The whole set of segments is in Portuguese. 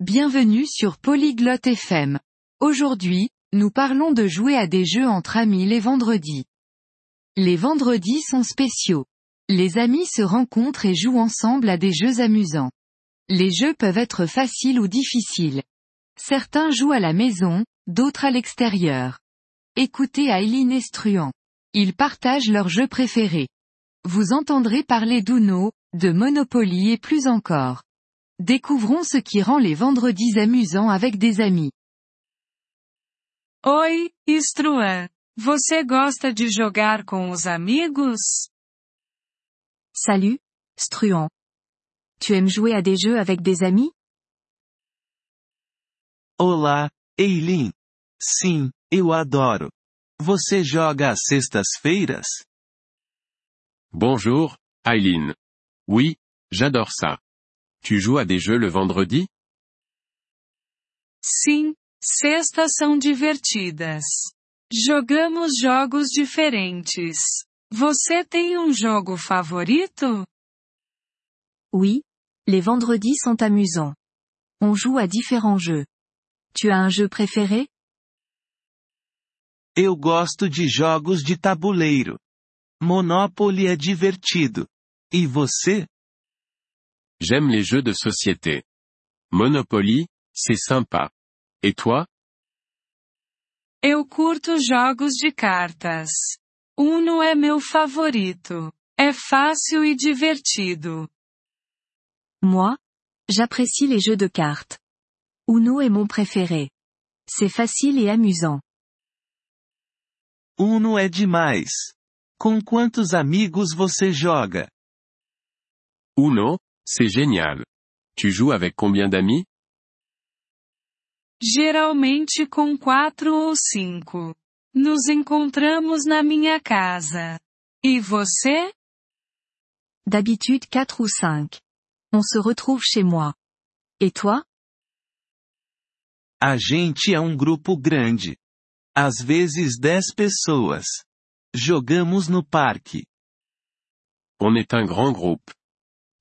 Bienvenue sur Polyglotte FM. Aujourd'hui, nous parlons de jouer à des jeux entre amis les vendredis. Les vendredis sont spéciaux. Les amis se rencontrent et jouent ensemble à des jeux amusants. Les jeux peuvent être faciles ou difficiles. Certains jouent à la maison, d'autres à l'extérieur. Écoutez Aileen Estruan. Ils partagent leurs jeux préférés. Vous entendrez parler d'Uno, de Monopoly et plus encore. Découvrons ce qui rend les vendredis amusants avec des amis. Oi, Struan. Você gosta de jogar com os amigos? Salut, Struan. Tu aimes jouer à des jeux avec des amis? Olá, Eileen. Sim, eu adoro. Você joga às sextas-feiras? Bonjour, Eileen. Oui, j'adore ça. Tu joues à des jeux le vendredi? Sim, sextas são divertidas. Jogamos jogos diferentes. Você tem um jogo favorito? Oui, les vendredis sont amusants. On joue à différents jeux. Tu as un jeu préféré? Eu gosto de jogos de tabuleiro. Monopoly é divertido. E você? J'aime les jeux de société. Monopoly, c'est sympa. Et toi? Eu curto jogos de cartas. Uno é meu favorito. É fácil e divertido. Moi, j'apprécie les jeux de cartes. Uno est mon préféré. C'est facile et amusant. Uno é demais. Com quantos amigos você joga? Uno, c'est génial. Tu joues avec combien d'amis? Geralmente com quatro ou cinco. Nos encontramos na minha casa. E você? D'habitude 4 ou 5. On se retrouve chez moi. Et toi? A gente é um grupo grande. Às vezes 10 pessoas. Jogamos no parque. On est un grand groupe.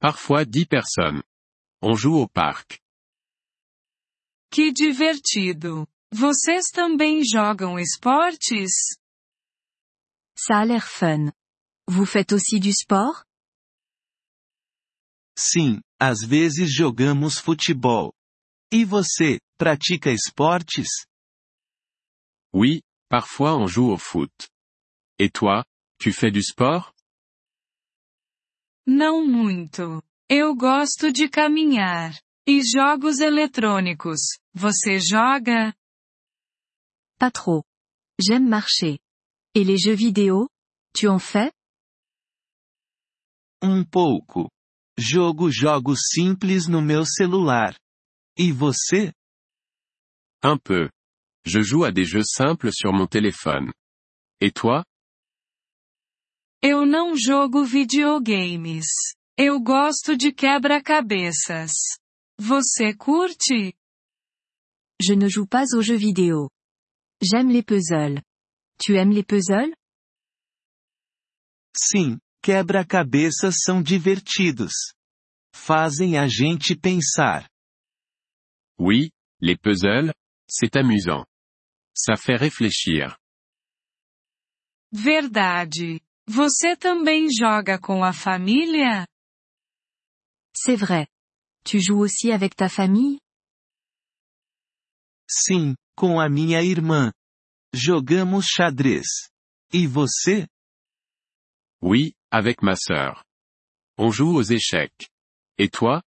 Parfois dix personnes. On joue au parc. Que divertido! Vocês também jogam esportes? Ça a l'air fun. Vous faites aussi du sport? Sim, às vezes jogamos futebol. E você, pratica esportes? Oui, parfois on joue au foot. Et toi, tu fais du sport? Não muito. Eu gosto de caminhar. E jogos eletrônicos. Você joga? Pas trop. J'aime marcher. Et les jeux vidéo? Tu en fais? Um pouco. Jogo jogos simples no meu celular. E você? Un peu. Je joue à des jeux simples sur mon téléphone. Et toi? Eu não jogo videogames. Eu gosto de quebra-cabeças. Você curte? Je ne joue pas aux jeux vidéo. J'aime les puzzles. Tu aimes les puzzles? Sim, quebra-cabeças são divertidos. Fazem a gente pensar. Oui, les puzzles, c'est amusant. Ça fait réfléchir. Verdade. Você também joga com a família? C'est vrai. Tu joues aussi avec ta famille? Sim, com a minha irmã. Jogamos xadrez. E você? Oui, avec ma sœur. On joue aux échecs. Et toi?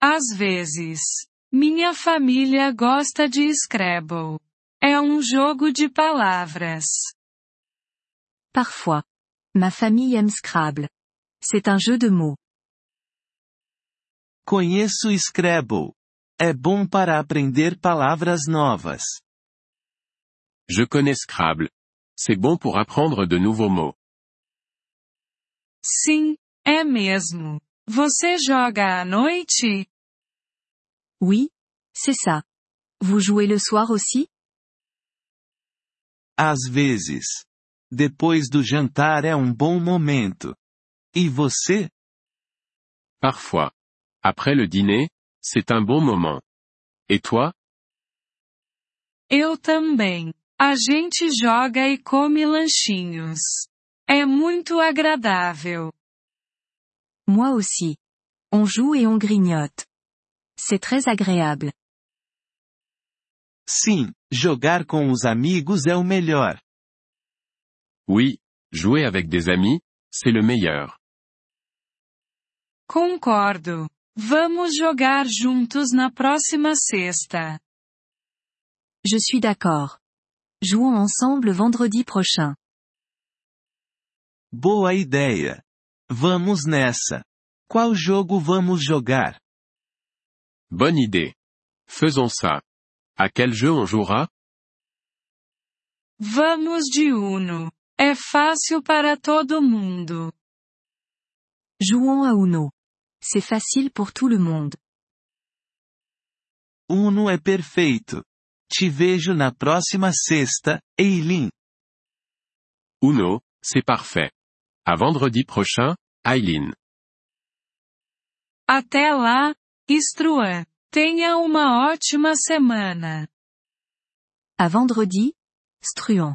Às vezes. Minha família gosta de Scrabble. É um jogo de palavras. Parfois. Ma famille aime Scrabble. C'est un jeu de mots. Conheço Scrabble. É bom para aprender palavras novas. Je connais Scrabble. C'est bon pour apprendre de nouveaux mots. Sim, é mesmo. Você joga à noite? Oui, c'est ça. Vous jouez le soir aussi? Às vezes. Depois do jantar é um bom momento. E você? Parfois. Après le dîner, C'est un bon moment. Et toi? Eu também. A gente joga e come lanchinhos. É muito agradável. Moi aussi. On joue et on grignote. C'est très agréable. Sim, jogar com os amigos é o melhor. Oui, jouer avec des amis, c'est le meilleur. Concordo. Vamos jogar juntos na próxima sexta. Je suis d'accord. Jouons ensemble vendredi prochain. Boa ideia. Vamos nessa. Qual jogo vamos jogar? Bonne idée. Faisons ça. À quel jeu on jouera? Vamos de Uno. É fácil para todo mundo. Jouons à Uno. C'est facile pour tout le monde. Uno é perfeito. Te vejo na próxima sexta, Eileen. Uno, c'est parfait. À vendredi prochain, Eileen. Até lá, Struan. Tenha uma ótima semana. À vendredi, Struan.